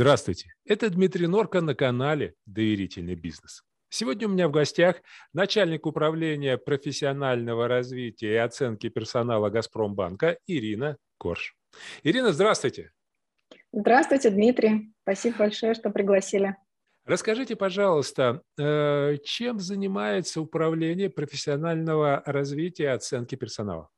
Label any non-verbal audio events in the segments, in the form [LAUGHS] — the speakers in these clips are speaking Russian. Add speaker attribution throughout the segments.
Speaker 1: Здравствуйте, это Дмитрий Норка на канале «Доверительный бизнес». Сегодня у меня в гостях начальник управления профессионального развития и оценки персонала «Газпромбанка» Ирина Корж. Ирина, здравствуйте.
Speaker 2: Здравствуйте, Дмитрий. Спасибо большое, что пригласили.
Speaker 1: Расскажите, пожалуйста, э, чем занимается управление профессионального развития и оценки персонала?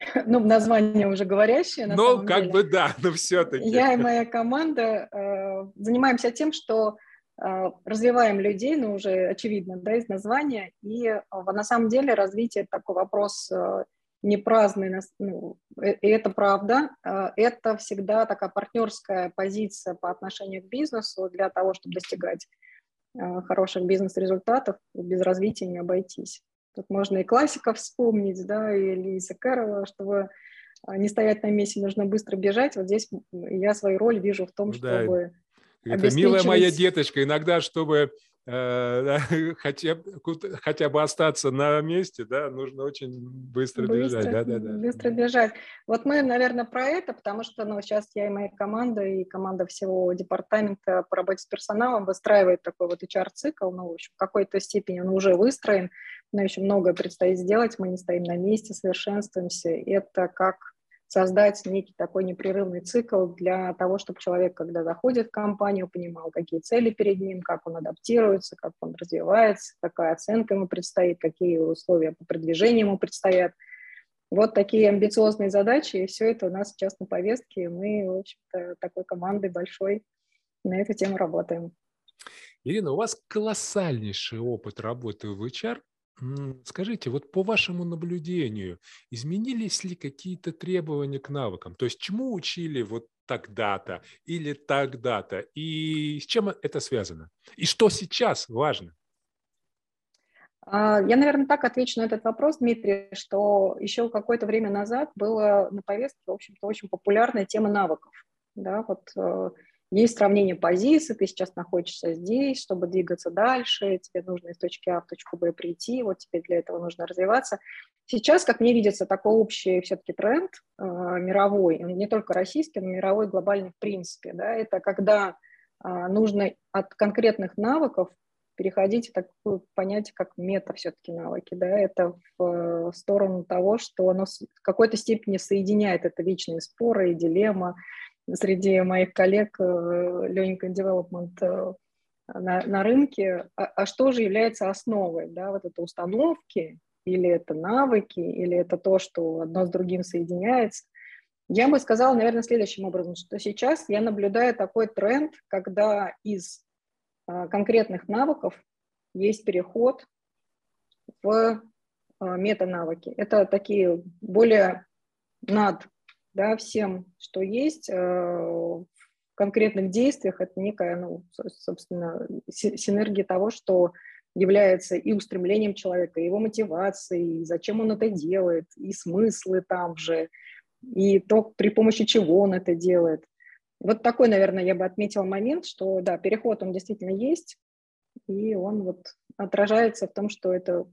Speaker 1: [LAUGHS]
Speaker 2: ну, название уже говорящее.
Speaker 1: На ну, как деле. бы да, но все-таки.
Speaker 2: Я и [LAUGHS] моя команда э, занимаемся тем, что э, развиваем людей, ну, уже очевидно, да, из названия. И э, на самом деле развитие – такой вопрос э, не праздный, ну, э, и это правда. Э, это всегда такая партнерская позиция по отношению к бизнесу для того, чтобы достигать э, хороших бизнес-результатов, без развития не обойтись. Тут можно и классиков вспомнить, да, и Льюиса Кэрролла, чтобы а, не стоять на месте, нужно быстро бежать. Вот здесь я свою роль вижу в том, ну, чтобы...
Speaker 1: Да. Это милая моя деточка, иногда, чтобы Э, [LAUGHS] хотя, хотя бы остаться на месте, да, нужно очень быстро, быстро бежать. Да, да, да.
Speaker 2: Быстро бежать. Вот мы, наверное, про это, потому что ну, сейчас я и моя команда, и команда всего департамента по работе с персоналом выстраивает такой вот HR-цикл, ну, в общем, в какой-то степени он уже выстроен, но еще многое предстоит сделать, мы не стоим на месте, совершенствуемся. Это как создать некий такой непрерывный цикл для того, чтобы человек, когда заходит в компанию, понимал, какие цели перед ним, как он адаптируется, как он развивается, какая оценка ему предстоит, какие условия по продвижению ему предстоят. Вот такие амбициозные задачи, и все это у нас сейчас на повестке, и мы, в общем-то, такой командой большой на эту тему работаем.
Speaker 1: Ирина, у вас колоссальнейший опыт работы в HR. Скажите, вот по вашему наблюдению, изменились ли какие-то требования к навыкам? То есть чему учили вот тогда-то или тогда-то? И с чем это связано? И что сейчас важно?
Speaker 2: А, я, наверное, так отвечу на этот вопрос, Дмитрий, что еще какое-то время назад была на повестке, в общем-то, очень популярная тема навыков. Да, вот э, есть сравнение позиций, ты сейчас находишься здесь, чтобы двигаться дальше, тебе нужно из точки А в точку Б прийти, вот тебе для этого нужно развиваться. Сейчас, как мне видится, такой общий все-таки тренд э, мировой, не только российский, но мировой, глобальный в принципе, да, это когда э, нужно от конкретных навыков переходить в такое понятие, как мета все-таки навыки, да, это в, в сторону того, что оно в какой-то степени соединяет это вечные споры и дилемма, среди моих коллег Learning and Development на, на рынке, а, а что же является основой, да, вот это установки, или это навыки, или это то, что одно с другим соединяется. Я бы сказала, наверное, следующим образом, что сейчас я наблюдаю такой тренд, когда из а, конкретных навыков есть переход в метанавыки. Это такие более над да, всем, что есть э, в конкретных действиях, это некая, ну, собственно, синергия того, что является и устремлением человека, и его мотивацией, и зачем он это делает, и смыслы там же, и то, при помощи чего он это делает. Вот такой, наверное, я бы отметила момент, что, да, переход, он действительно есть, и он вот отражается в том, что это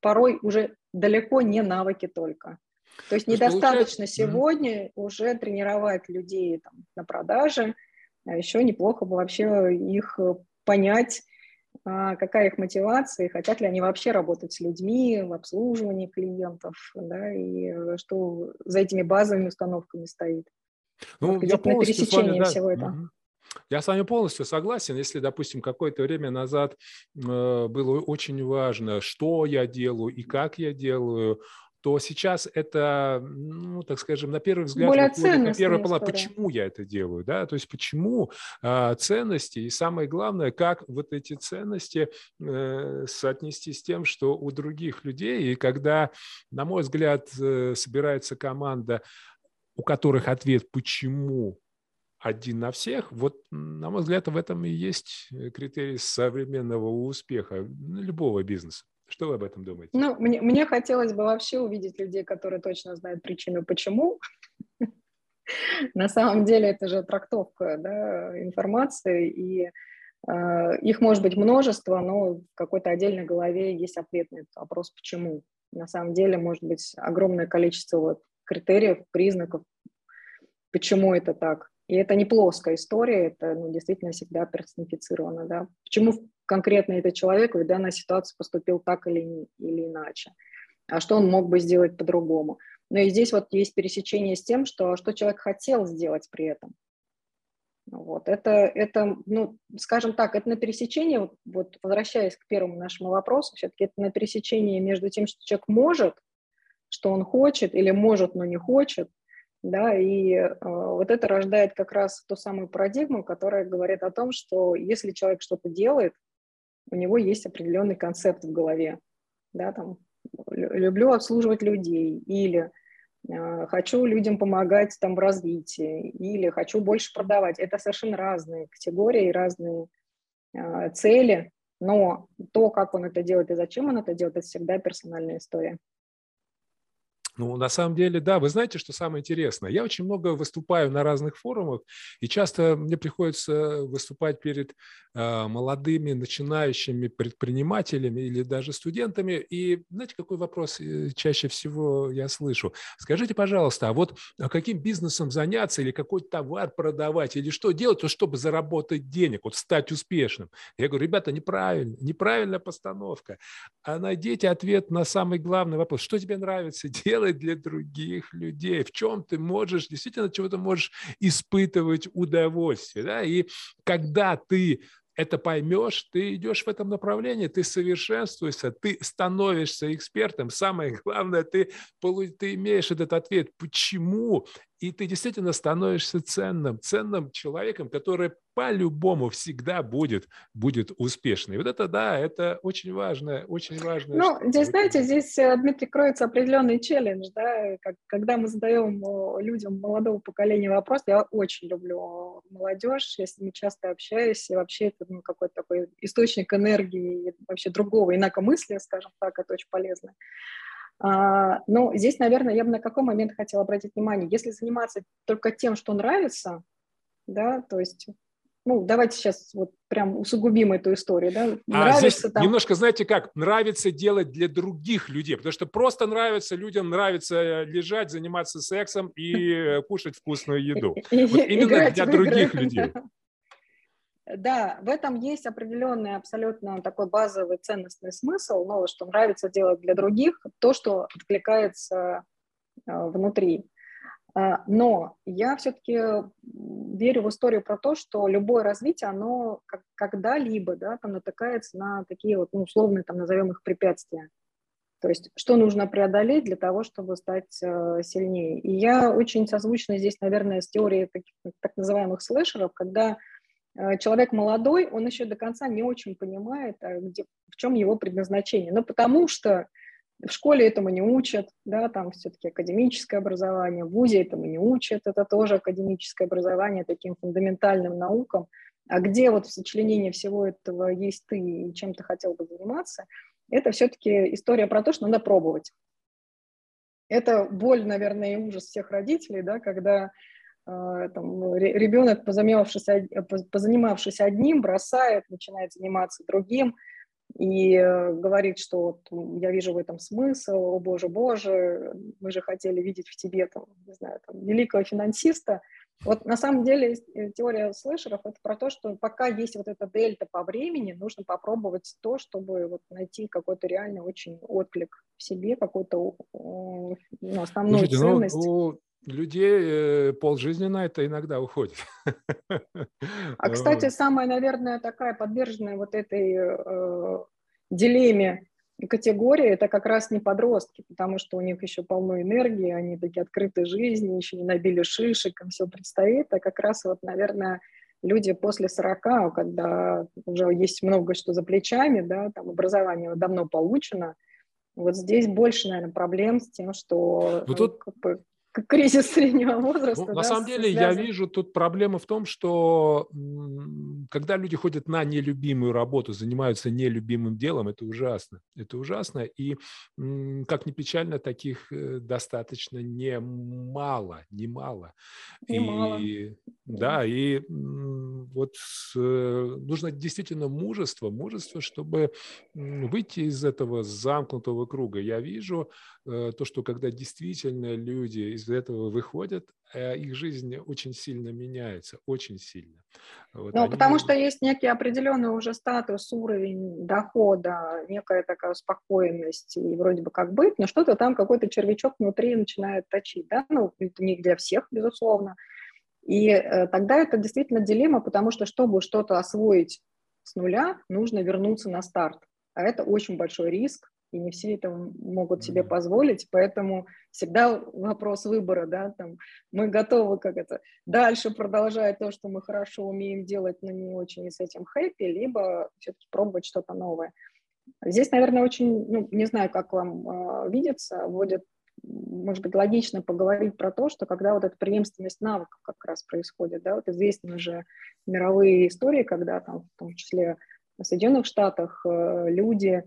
Speaker 2: порой уже далеко не навыки только. То есть недостаточно сегодня mm-hmm. уже тренировать людей там, на продаже, а еще неплохо бы вообще их понять, а, какая их мотивация, хотят ли они вообще работать с людьми в обслуживании клиентов, да, и э, что за этими базовыми установками стоит.
Speaker 1: Ну, вот, я полностью с вами, да. всего этого. Я с вами полностью согласен. Если, допустим, какое-то время назад э, было очень важно, что я делаю и как я делаю, то сейчас это, ну, так скажем, на первый взгляд, Более на первый план, почему я это делаю, да, то есть почему э, ценности, и самое главное, как вот эти ценности э, соотнести с тем, что у других людей, и когда, на мой взгляд, э, собирается команда, у которых ответ «почему?» один на всех, вот, на мой взгляд, в этом и есть критерий современного успеха любого бизнеса. Что вы об этом думаете?
Speaker 2: Ну, мне, мне хотелось бы вообще увидеть людей, которые точно знают причину, почему. [LAUGHS] На самом деле это же трактовка да, информации, и э, их может быть множество, но в какой-то отдельной голове есть ответ этот вопрос «почему?». На самом деле может быть огромное количество вот, критериев, признаков, почему это так. И это не плоская история, это ну, действительно всегда персонифицировано. Да? Почему конкретно этот человек в данной ситуации поступил так или, или иначе? А что он мог бы сделать по-другому? Но и здесь вот есть пересечение с тем, что, что человек хотел сделать при этом. Вот, это, это, ну, скажем так, это на пересечении, вот возвращаясь к первому нашему вопросу, все-таки это на пересечении между тем, что человек может, что он хочет, или может, но не хочет, да, и э, вот это рождает как раз ту самую парадигму, которая говорит о том, что если человек что-то делает, у него есть определенный концепт в голове, да, там, люблю обслуживать людей, или э, хочу людям помогать там в развитии, или хочу больше продавать. Это совершенно разные категории, разные э, цели, но то, как он это делает и зачем он это делает, это всегда персональная история.
Speaker 1: Ну, на самом деле, да, вы знаете, что самое интересное? Я очень много выступаю на разных форумах, и часто мне приходится выступать перед э, молодыми начинающими предпринимателями или даже студентами. И знаете, какой вопрос э, чаще всего я слышу? Скажите, пожалуйста, а вот а каким бизнесом заняться или какой товар продавать, или что делать, чтобы заработать денег, вот стать успешным? Я говорю, ребята, неправильно, неправильная постановка. А найдите ответ на самый главный вопрос. Что тебе нравится делать? Делать для других людей, в чем ты можешь, действительно, чего ты можешь испытывать удовольствие. Да? И когда ты это поймешь, ты идешь в этом направлении, ты совершенствуешься, ты становишься экспертом. Самое главное, ты, ты имеешь этот ответ, почему и ты действительно становишься ценным, ценным человеком, который по-любому всегда будет, будет успешный. Вот это, да, это очень важно, очень важно.
Speaker 2: Ну, здесь, знаете, здесь, э, Дмитрий, кроется определенный челлендж, да, как, когда мы задаем э, людям молодого поколения вопрос, я очень люблю молодежь, я с ними часто общаюсь, и вообще это ну, какой-то такой источник энергии, вообще другого инакомыслия, скажем так, это очень полезно. А, ну, здесь, наверное, я бы на какой момент хотела обратить внимание. Если заниматься только тем, что нравится, да, то есть ну, давайте сейчас вот прям усугубим эту историю, да.
Speaker 1: А нравится здесь там... немножко, знаете как, нравится делать для других людей, потому что просто нравится, людям нравится э, лежать, заниматься сексом и кушать вкусную еду. [LAUGHS] Вот именно для других людей. [LAUGHS]
Speaker 2: Да, в этом есть определенный абсолютно такой базовый ценностный смысл, но что нравится делать для других, то, что откликается э, внутри. А, но я все-таки верю в историю про то, что любое развитие, оно когда-либо да, там натыкается на такие вот, ну, условные, там, назовем их препятствия. То есть что нужно преодолеть для того, чтобы стать э, сильнее. И я очень созвучна здесь, наверное, с теорией таких, так называемых слэшеров, когда Э, человек молодой, он еще до конца не очень понимает, а где, в чем его предназначение. Ну, потому что в школе этому не учат, да, там все-таки академическое образование, в ВУЗе этому не учат, это тоже академическое образование таким фундаментальным наукам. А где вот в сочленении всего этого есть ты и чем ты хотел бы заниматься, это все-таки история про то, что надо пробовать. Это боль, наверное, и ужас всех родителей, да, когда там, ребенок, позанимавшись, позанимавшись одним, бросает, начинает заниматься другим и э, говорит, что вот, я вижу в этом смысл, о боже, боже, мы же хотели видеть в тебе, там, не знаю, там, великого финансиста. Вот на самом деле э, теория слэшеров это про то, что пока есть вот эта дельта по времени, нужно попробовать то, чтобы вот найти какой-то реально очень отклик в себе, какую-то ну, основную Слушайте, ну, ценность. Ну,
Speaker 1: людей э, полжизни на это иногда уходит. [LAUGHS]
Speaker 2: А, кстати, самая, наверное, такая подверженная вот этой э, дилемме категории, это как раз не подростки, потому что у них еще полно энергии, они такие открыты жизни, еще не набили шишек, им все предстоит, а как раз вот, наверное, люди после 40, когда уже есть много что за плечами, да, там образование давно получено, вот здесь больше, наверное, проблем с тем, что
Speaker 1: ну, тут,
Speaker 2: как бы, кризис среднего возраста. Ну,
Speaker 1: на самом деле связан. я вижу тут проблема в том, что когда люди ходят на нелюбимую работу, занимаются нелюбимым делом, это ужасно. Это ужасно. И как ни печально, таких э, достаточно немало, немало.
Speaker 2: Немало.
Speaker 1: И, да, и вот э, нужно действительно мужество, мужество, чтобы выйти из этого замкнутого круга. Я вижу то, что когда действительно люди из этого выходят, а их жизнь очень сильно меняется, очень сильно.
Speaker 2: Вот ну, они... потому что есть некий определенный уже статус, уровень дохода, некая такая успокоенность и вроде бы как быть, но что-то там какой-то червячок внутри начинает точить, да, ну, это не для всех, безусловно. И э, тогда это действительно дилемма, потому что чтобы что-то освоить с нуля, нужно вернуться на старт. А это очень большой риск, и не все это могут себе позволить, поэтому всегда вопрос выбора, да, там, мы готовы как это, дальше продолжать то, что мы хорошо умеем делать, но не очень с этим хэппи, либо все-таки пробовать что-то новое. Здесь, наверное, очень, ну, не знаю, как вам э, видится, будет, может быть, логично поговорить про то, что когда вот эта преемственность навыков как раз происходит, да, вот известны же мировые истории, когда там, в том числе в Соединенных Штатах э, люди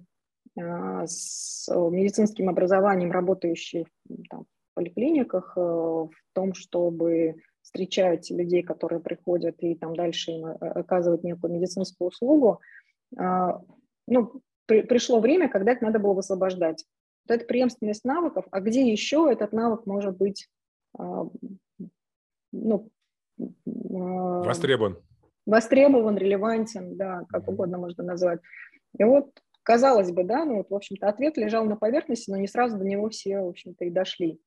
Speaker 2: с медицинским образованием, работающие там, в поликлиниках, э, в том, чтобы встречать людей, которые приходят, и там дальше им э, оказывать некую медицинскую услугу, а, ну, при, пришло время, когда их надо было высвобождать. Вот это преемственность навыков, а где еще этот навык может быть а, ну,
Speaker 1: востребован?
Speaker 2: Востребован, релевантен, да, как угодно можно назвать. И вот Казалось бы, да, ну вот, в общем-то, ответ лежал на поверхности, но не сразу до него все, в общем-то, и дошли.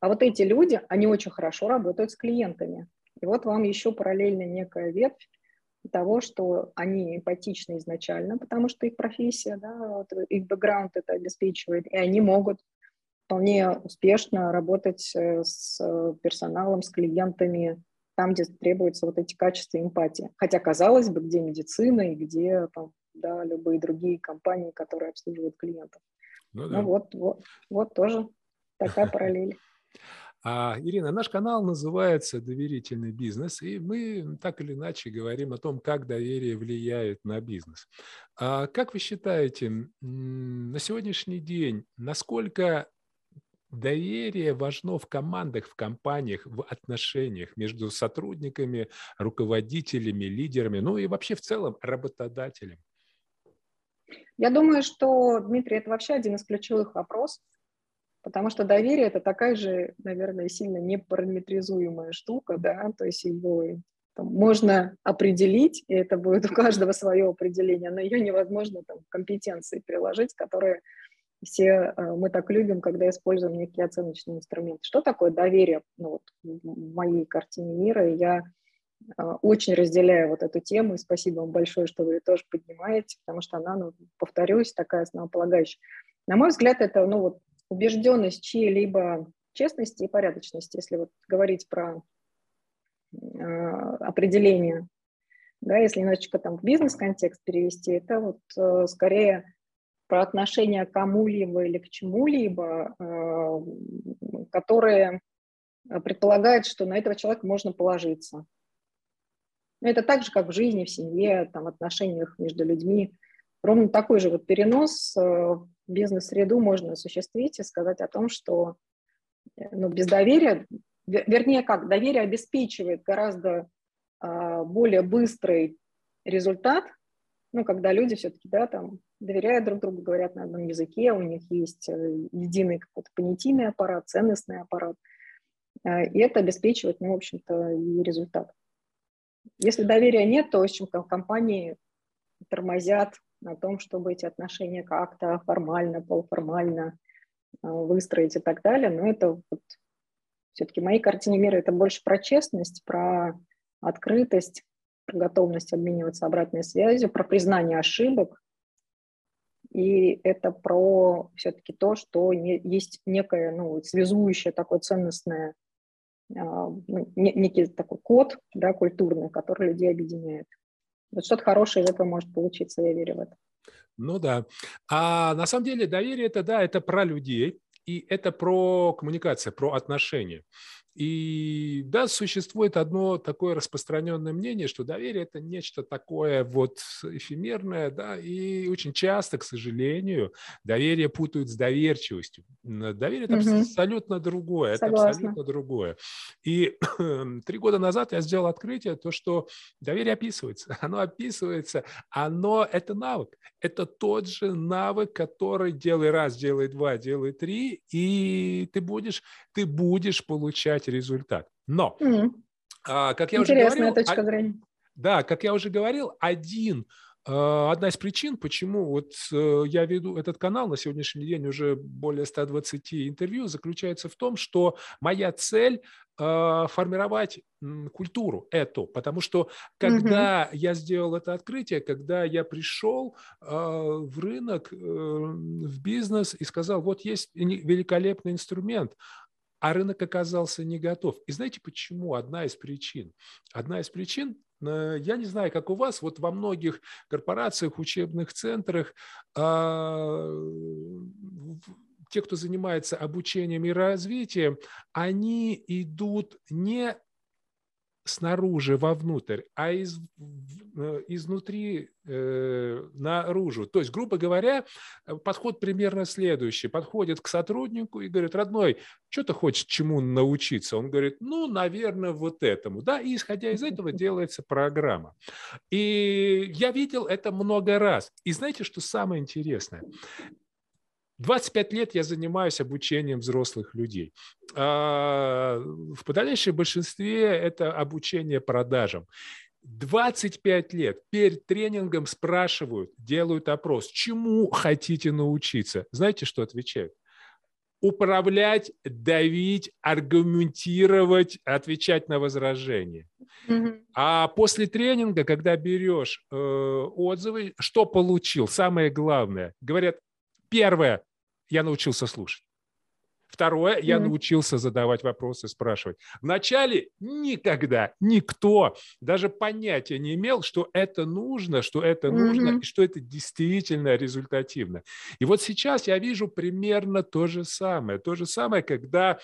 Speaker 2: А вот эти люди, они очень хорошо работают с клиентами. И вот вам еще параллельно некая ветвь того, что они эмпатичны изначально, потому что их профессия, да, их бэкграунд это обеспечивает, и они могут вполне успешно работать э, с персоналом, с клиентами, там, где требуются вот эти качества эмпатии. Хотя, казалось бы, где медицина и где там, да, любые другие компании, которые обслуживают клиентов. Ну, ну да. ну вот, вот, вот тоже такая [LAUGHS] параллель.
Speaker 1: А, Ирина, наш канал называется «Доверительный бизнес», и мы так или иначе говорим о том, как доверие влияет на бизнес. А как вы считаете, на сегодняшний день, насколько доверие важно в командах, в компаниях, в отношениях между сотрудниками, руководителями, лидерами, ну и вообще в целом работодателем?
Speaker 2: Я думаю, что, Дмитрий, это вообще один из ключевых вопросов, потому что доверие – это такая же, наверное, сильно непараметризуемая штука, да, то есть его там, можно определить, и это будет у каждого свое определение, но ее невозможно там компетенции приложить, которые все э, мы так любим, когда используем некие оценочные инструменты. Что такое доверие? Ну, вот в моей картине мира я очень разделяю вот эту тему, и спасибо вам большое, что вы ее тоже поднимаете, потому что она, ну, повторюсь, такая основополагающая. На мой взгляд, это ну, вот, убежденность чьей-либо честности и порядочности, если вот говорить про э, определение, да, если немножечко там в бизнес-контекст перевести, это вот э, скорее про отношение к кому-либо или к чему-либо, э, которые предполагают, что на этого человека можно положиться, это так же, как в жизни, в семье, там, отношениях между людьми. Ровно такой же вот перенос э, в бизнес-среду можно осуществить и сказать о том, что э, ну, без доверия, вернее как, доверие обеспечивает гораздо а, более быстрый результат, ну, когда люди все-таки, да, там, доверяют друг другу, говорят на одном языке, у них есть э, единый какой-то понятийный аппарат, ценностный аппарат, и это обеспечивает, ну, в общем-то, и результат. Если доверия нет, то, в общем, компании тормозят на том, чтобы эти отношения как-то формально, полуформально э, выстроить и так далее. Но это вот, все-таки в моей картине мира это больше про честность, про открытость, про готовность обмениваться обратной связью, про признание ошибок. И это про все-таки то, что не, есть некое ну, связующее такое ценностное некий такой код да, культурный, который людей объединяет. Вот что-то хорошее из этого может получиться, я верю в это.
Speaker 1: Ну да. А на самом деле доверие это да, это про людей, и это про коммуникацию, про отношения. И да, существует одно такое распространенное мнение, что доверие – это нечто такое вот эфемерное, да, и очень часто, к сожалению, доверие путают с доверчивостью. Доверие – это угу. абсолютно другое, Согласна. это абсолютно другое. И [CLEARS THROAT] три года назад я сделал открытие, то, что доверие описывается. Оно описывается, оно – это навык. Это тот же навык, который делай раз, делай два, делай три, и ты будешь, ты будешь получать результат. Но, mm. как я Интересная уже говорил... точка зрения. Да, как я уже говорил, один а, Одна из причин, почему вот э, я веду этот канал на сегодняшний день уже более 120 интервью, заключается в том, что моя цель а, формировать культуру эту, потому что когда угу. я сделал это открытие, когда я пришел а, в рынок, э, в бизнес и сказал, вот есть великолепный инструмент, а рынок оказался не готов. И знаете почему? Одна из причин. Одна из причин э, я не знаю, как у вас, вот во многих корпорациях, учебных центрах а, те, кто занимается обучением и развитием, они идут не снаружи вовнутрь, а из, э, изнутри э, наружу. То есть, грубо говоря, подход примерно следующий. Подходит к сотруднику и говорит, родной, что ты хочешь чему научиться? Он говорит, ну, наверное, вот этому. Да, и исходя из этого [LAUGHS] делается программа. И я видел это много раз. И знаете, что самое интересное? 25 лет я занимаюсь обучением взрослых людей. А, в подавляющем большинстве это обучение продажам. 25 лет перед тренингом спрашивают, делают опрос, чему хотите научиться. Знаете, что отвечают? Управлять, давить, аргументировать, отвечать на возражения. Mm-hmm. А после тренинга, когда берешь э, отзывы, что получил? Самое главное. Говорят, первое, я научился слушать. Второе, я mm-hmm. научился задавать вопросы, спрашивать. Вначале никогда никто даже понятия не имел, что это нужно, что это mm-hmm. нужно, и что это действительно результативно. И вот сейчас я вижу примерно то же самое. То же самое, когда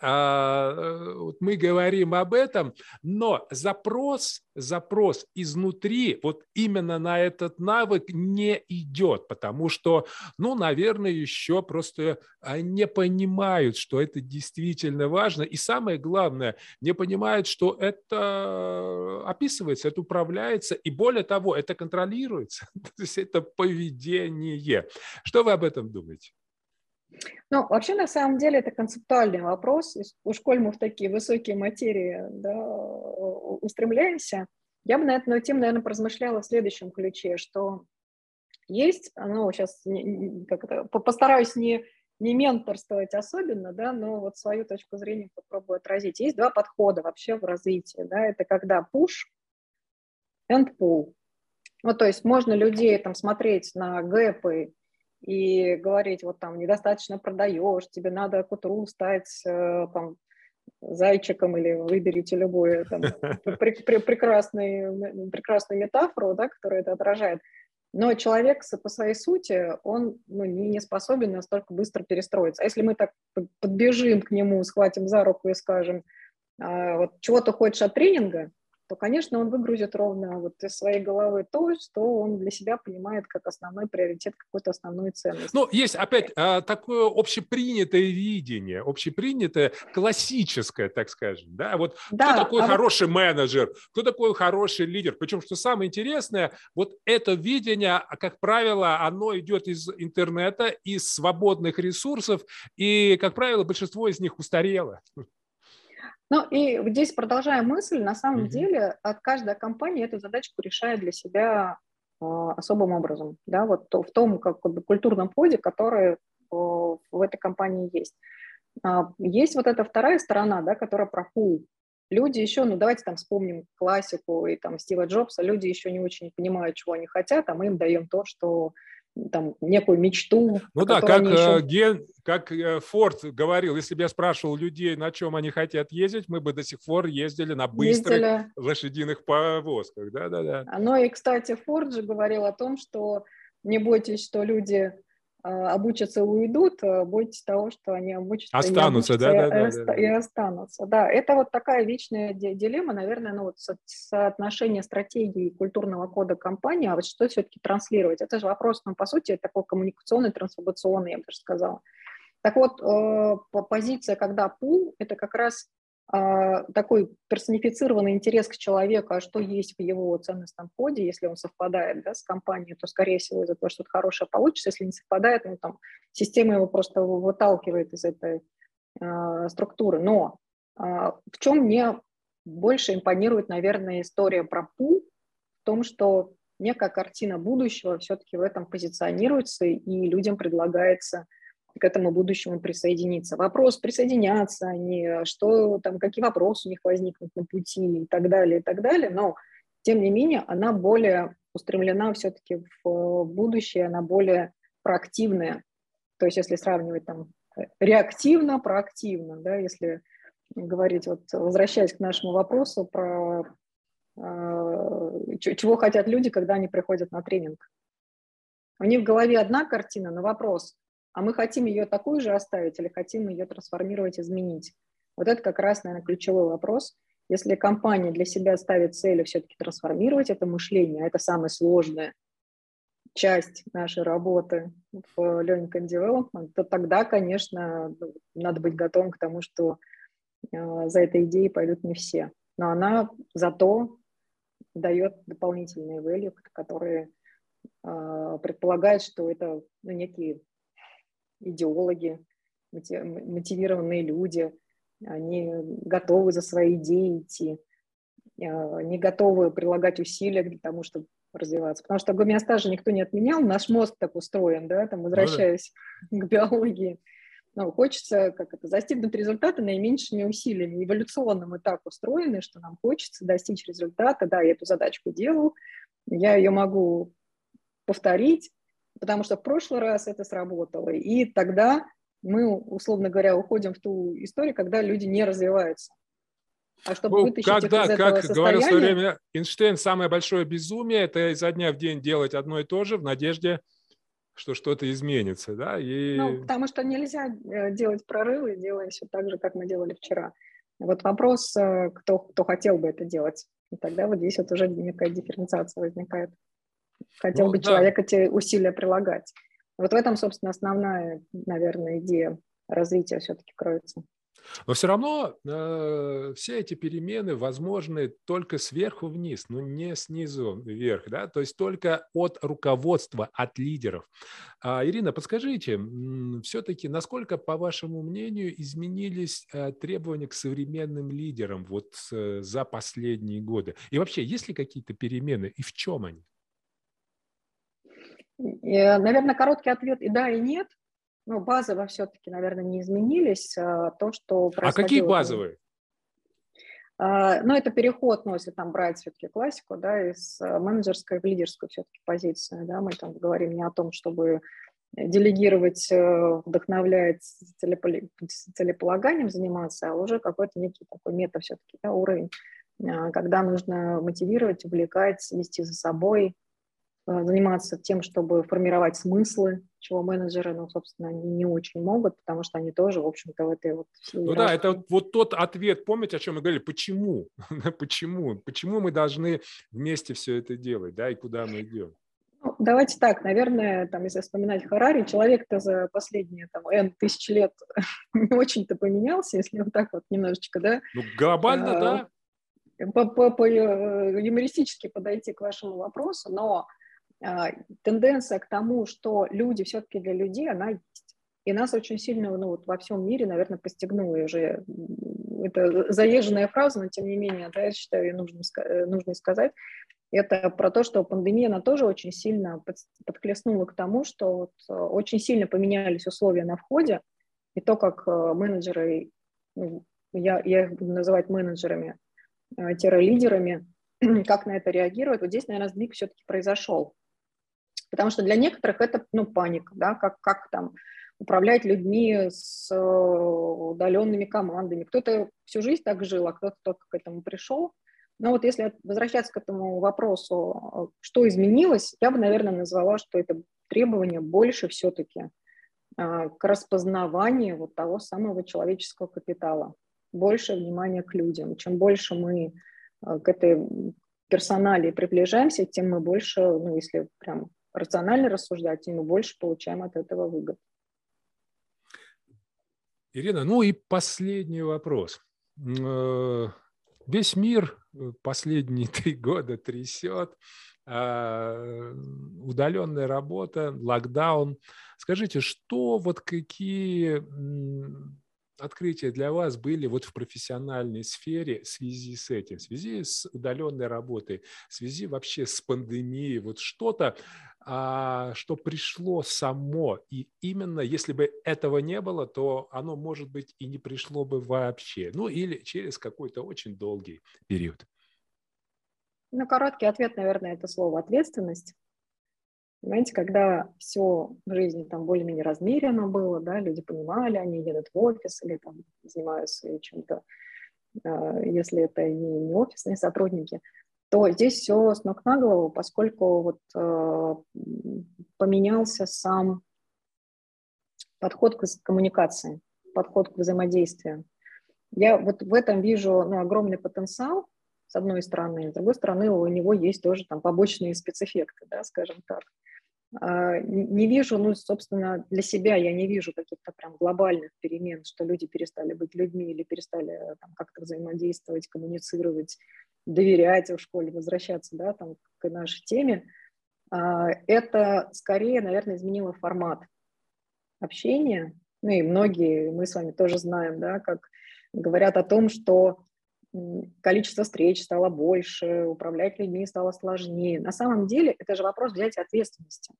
Speaker 1: мы говорим об этом, но запрос, запрос изнутри вот именно на этот навык не идет, потому что, ну, наверное, еще просто не понимают, что это действительно важно, и самое главное, не понимают, что это описывается, это управляется, и более того, это контролируется, [LAUGHS] то есть это поведение. Что вы об этом думаете?
Speaker 2: Ну, вообще, на самом деле, это концептуальный вопрос. Уж коль мы в такие высокие материи да, устремляемся, я бы на эту тему, наверное, поразмышляла в следующем ключе, что есть, ну, сейчас как это, постараюсь не, не менторствовать особенно, да, но вот свою точку зрения попробую отразить. Есть два подхода вообще в развитии, да, это когда push and pull. Ну, то есть можно людей там смотреть на гэпы и говорить, вот там недостаточно продаешь, тебе надо к утру стать э, там зайчиком или выберите любую там, [LAUGHS] пр пр прекрасную, прекрасную метафору, да, которая это отражает. Но человек по своей сути, он ну, не, не способен настолько быстро перестроиться. А если мы так подбежим к нему, схватим за руку и скажем, а, вот чего ты хочешь от тренинга, то, конечно, он выгрузит ровно вот из своей головы то, что он для себя понимает как основной приоритет, какую-то основную ценность.
Speaker 1: Ну, есть опять а, такое общепринятое видение, общепринятое, классическое, так скажем. Да? Вот да, кто такой а хороший вот... менеджер, кто такой хороший лидер. Причем, что самое интересное, вот это видение, как правило, оно идет из интернета, из свободных ресурсов, и, как правило, большинство из них устарело.
Speaker 2: Ну и здесь продолжая мысль, на самом mm-hmm. деле от каждой компании эту задачку решает для себя э, особым образом, да, вот то, в том как, как бы, культурном коде, который э, в этой компании есть. А, есть вот эта вторая сторона, да, которая про пул. Люди еще, ну давайте там вспомним классику и там Стива Джобса, люди еще не очень понимают, чего они хотят, а мы им даем то, что там, некую мечту.
Speaker 1: Ну да, как, еще... Э, ген, как э, Форд говорил, если бы я спрашивал людей, на чем они хотят ездить, мы бы до сих пор ездили на быстрых ездили... лошадиных повозках. Да, да, да.
Speaker 2: Ну и, кстати, Форд же говорил о том, что не бойтесь, что люди обучатся и уйдут, а, бойтесь того, что они обучатся,
Speaker 1: останутся,
Speaker 2: и,
Speaker 1: да, да, да,
Speaker 2: да, да, и останутся. Да, это вот такая вечная дилемма, наверное, ну вот соотношение стратегии и культурного кода компании, а вот что все-таки транслировать? Это же вопрос, ну, по сути, такой коммуникационный, трансформационный, я бы даже сказала. Так вот, э, позиция, когда пул, это как раз а, такой персонифицированный интерес к человеку, а что есть в его ценностном коде, если он совпадает да, с компанией, то, скорее всего, из-за того, что-то хорошее получится. Если не совпадает, ну, там, система его просто выталкивает из этой э, структуры. Но э, в чем мне больше импонирует, наверное, история про пул, в том, что некая картина будущего все-таки в этом позиционируется, и людям предлагается – к этому будущему присоединиться. Вопрос присоединяться они, а что там, какие вопросы у них возникнут на пути и так далее, и так далее, но тем не менее она более устремлена все-таки в будущее, она более проактивная. То есть если сравнивать там реактивно, проактивно, да, если говорить, вот возвращаясь к нашему вопросу про э, чего хотят люди, когда они приходят на тренинг. У них в голове одна картина, но вопрос, а мы хотим ее такую же оставить или хотим ее трансформировать, изменить? Вот это как раз, наверное, ключевой вопрос. Если компания для себя ставит целью все-таки трансформировать это мышление, а это самая сложная часть нашей работы в Learning and Development, то тогда, конечно, ну, надо быть готовым к тому, что э, за этой идеей пойдут не все. Но она зато дает дополнительные value, которые э, предполагают, что это ну, некие идеологи, мотивированные люди, они готовы за свои идеи идти, а, не готовы прилагать усилия для того, чтобы развиваться. Потому что гомеостаз же никто не отменял, наш мозг так устроен, да, там, возвращаясь ну, да. [LAUGHS] к биологии. Ну, хочется как это, достигнуть результата наименьшими усилиями. Эволюционно мы так устроены, что нам хочется достичь результата. Да, я эту задачку делаю, я ее могу повторить, потому что в прошлый раз это сработало. И тогда мы, условно говоря, уходим в ту историю, когда люди не развиваются.
Speaker 1: А чтобы ну, вытащить когда, их из этого как состояния... говорил в свое время Эйнштейн, самое большое безумие – это изо дня в день делать одно и то же в надежде, что что-то изменится. Да?
Speaker 2: И... Ну, потому что нельзя э, делать прорывы, делая все так же, как мы делали вчера. Вот вопрос, э, кто, кто хотел бы это делать. И тогда вот здесь вот уже некая дифференциация возникает хотел ну, бы да. человек эти усилия прилагать. Вот в этом, собственно, основная, наверное, идея развития все-таки кроется.
Speaker 1: Но все равно э, все эти перемены возможны только сверху вниз, но не снизу вверх, да, то есть только от руководства, от лидеров. А, Ирина, подскажите, все-таки насколько, по вашему мнению, изменились э, требования к современным лидерам вот э, за последние годы? И вообще, есть ли какие-то перемены и в чем они?
Speaker 2: Э, наверное, короткий ответ и да, и нет. Но базово все-таки, наверное, не изменились. А, то, что
Speaker 1: А какие базовые?
Speaker 2: А, ну, это переход, ну, если там брать все-таки классику, да, из э, менеджерской в лидерскую все-таки позицию, да, мы там говорим не о том, чтобы делегировать, э, вдохновлять целеполаганием заниматься, а уже какой-то некий такой мета все-таки, да, уровень, когда нужно мотивировать, увлекать, вести за собой, Э, заниматься тем, чтобы формировать смыслы, чего менеджеры, ну, собственно, они не очень могут, потому что они тоже, в общем-то, в этой вот...
Speaker 1: Ну да, это вот, тот ответ, помните, о чем мы говорили, почему? [LAUGHS] почему? Почему мы должны вместе все это делать, да, и куда мы идем?
Speaker 2: Ну, давайте так, наверное, там, если вспоминать Харари, человек-то за последние там, N тысяч лет [LAUGHS] не очень-то поменялся, если вот так вот немножечко, да?
Speaker 1: Ну, глобально, а, да.
Speaker 2: По, по, по э, юмористически подойти к вашему вопросу, но тенденция к тому, что люди все-таки для людей, она есть. И нас очень сильно ну, вот во всем мире, наверное, постигнула уже. Это заезженная фраза, но тем не менее, да, я считаю, ее нужно, э, нужно сказать. Это про то, что пандемия, она тоже очень сильно подхлестнула к тому, что вот э, очень сильно поменялись условия на входе, и то, как э, менеджеры, ну, я, я их буду называть менеджерами, лидерами, [CLEARS THROAT] как на это реагируют, вот здесь, наверное, сдвиг все-таки произошел. Потому что для некоторых это ну, паника, да, как, как там управлять людьми с э, удаленными командами. Кто-то всю жизнь так жил, а кто-то только к этому пришел. Но вот если возвращаться к этому вопросу, что изменилось, я бы, наверное, назвала, что это требование больше все-таки а, к распознаванию вот того самого человеческого капитала, больше внимания к людям. Чем больше мы к этой персоналии приближаемся, тем мы больше, ну, если прям рационально рассуждать, тем мы больше получаем от этого выгод.
Speaker 1: Ирина, ну и последний вопрос. Э, весь мир э, последние [LAUGHS] три года трясет, а, удаленная работа, локдаун. Скажите, что вот какие открытия для вас были вот в профессиональной сфере в связи с этим, в связи с удаленной работой, в связи вообще с пандемией, вот что-то, а, что пришло само, и именно если бы этого не было, то оно, может быть, и не пришло бы вообще, ну или через какой-то очень долгий период.
Speaker 2: Ну, короткий ответ, наверное, это слово ответственность. Понимаете, когда все в жизни там более-менее размерено было, да, люди понимали, они едут в офис или там занимаются чем-то, э, если это не, не офисные сотрудники, то здесь все с ног на голову, поскольку вот э, поменялся сам подход к коммуникации, подход к взаимодействию. Я вот в этом вижу ну, огромный потенциал, с одной стороны, с другой стороны, у него есть тоже там побочные спецэффекты, да, скажем так. А, не вижу, ну, собственно, для себя я не вижу каких-то прям глобальных перемен, что люди перестали быть людьми или перестали э, там, как-то взаимодействовать, коммуницировать, доверять в школе, возвращаться, да, там, к нашей теме. А, это скорее, наверное, изменило формат общения. Ну и многие, мы с вами тоже знаем, да, как говорят о том, что количество встреч стало больше, управлять людьми стало сложнее. На самом деле это же вопрос взятия ответственности.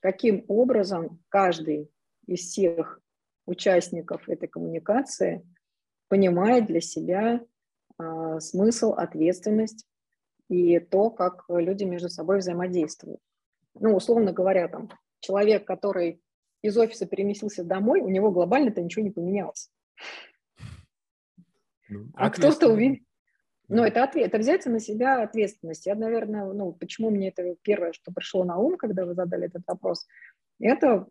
Speaker 2: Каким образом каждый из всех участников этой коммуникации понимает для себя смысл, ответственность и то, как люди между собой взаимодействуют. Ну, условно говоря, там, человек, который из офиса переместился домой, у него глобально-то ничего не поменялось. Ну, а кто-то увидит. Ну, это ответ, это взять на себя ответственность. Я, наверное, ну, почему мне это первое, что пришло на ум, когда вы задали этот вопрос, это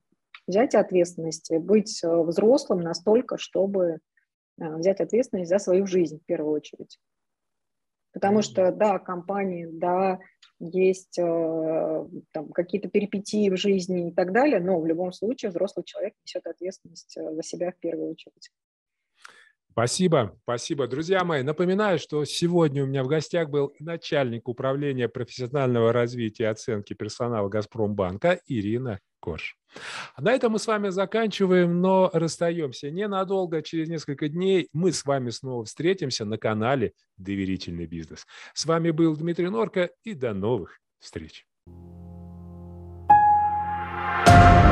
Speaker 2: взять ответственность, быть э, взрослым настолько, чтобы взять ответственность за свою жизнь в первую очередь. Потому что, да, компании, да, есть э, там, какие-то перипетии в жизни и так далее, но в любом случае взрослый человек несет ответственность э, за себя в первую очередь.
Speaker 1: Спасибо, спасибо. Друзья мои, напоминаю, что сегодня у меня в гостях был начальник управления профессионального развития и оценки персонала «Газпромбанка» Ирина Кош. На этом мы с вами заканчиваем, но расстаемся ненадолго. Через несколько дней мы с вами снова встретимся на канале «Доверительный бизнес». С вами был Дмитрий Норко и до новых встреч. thank you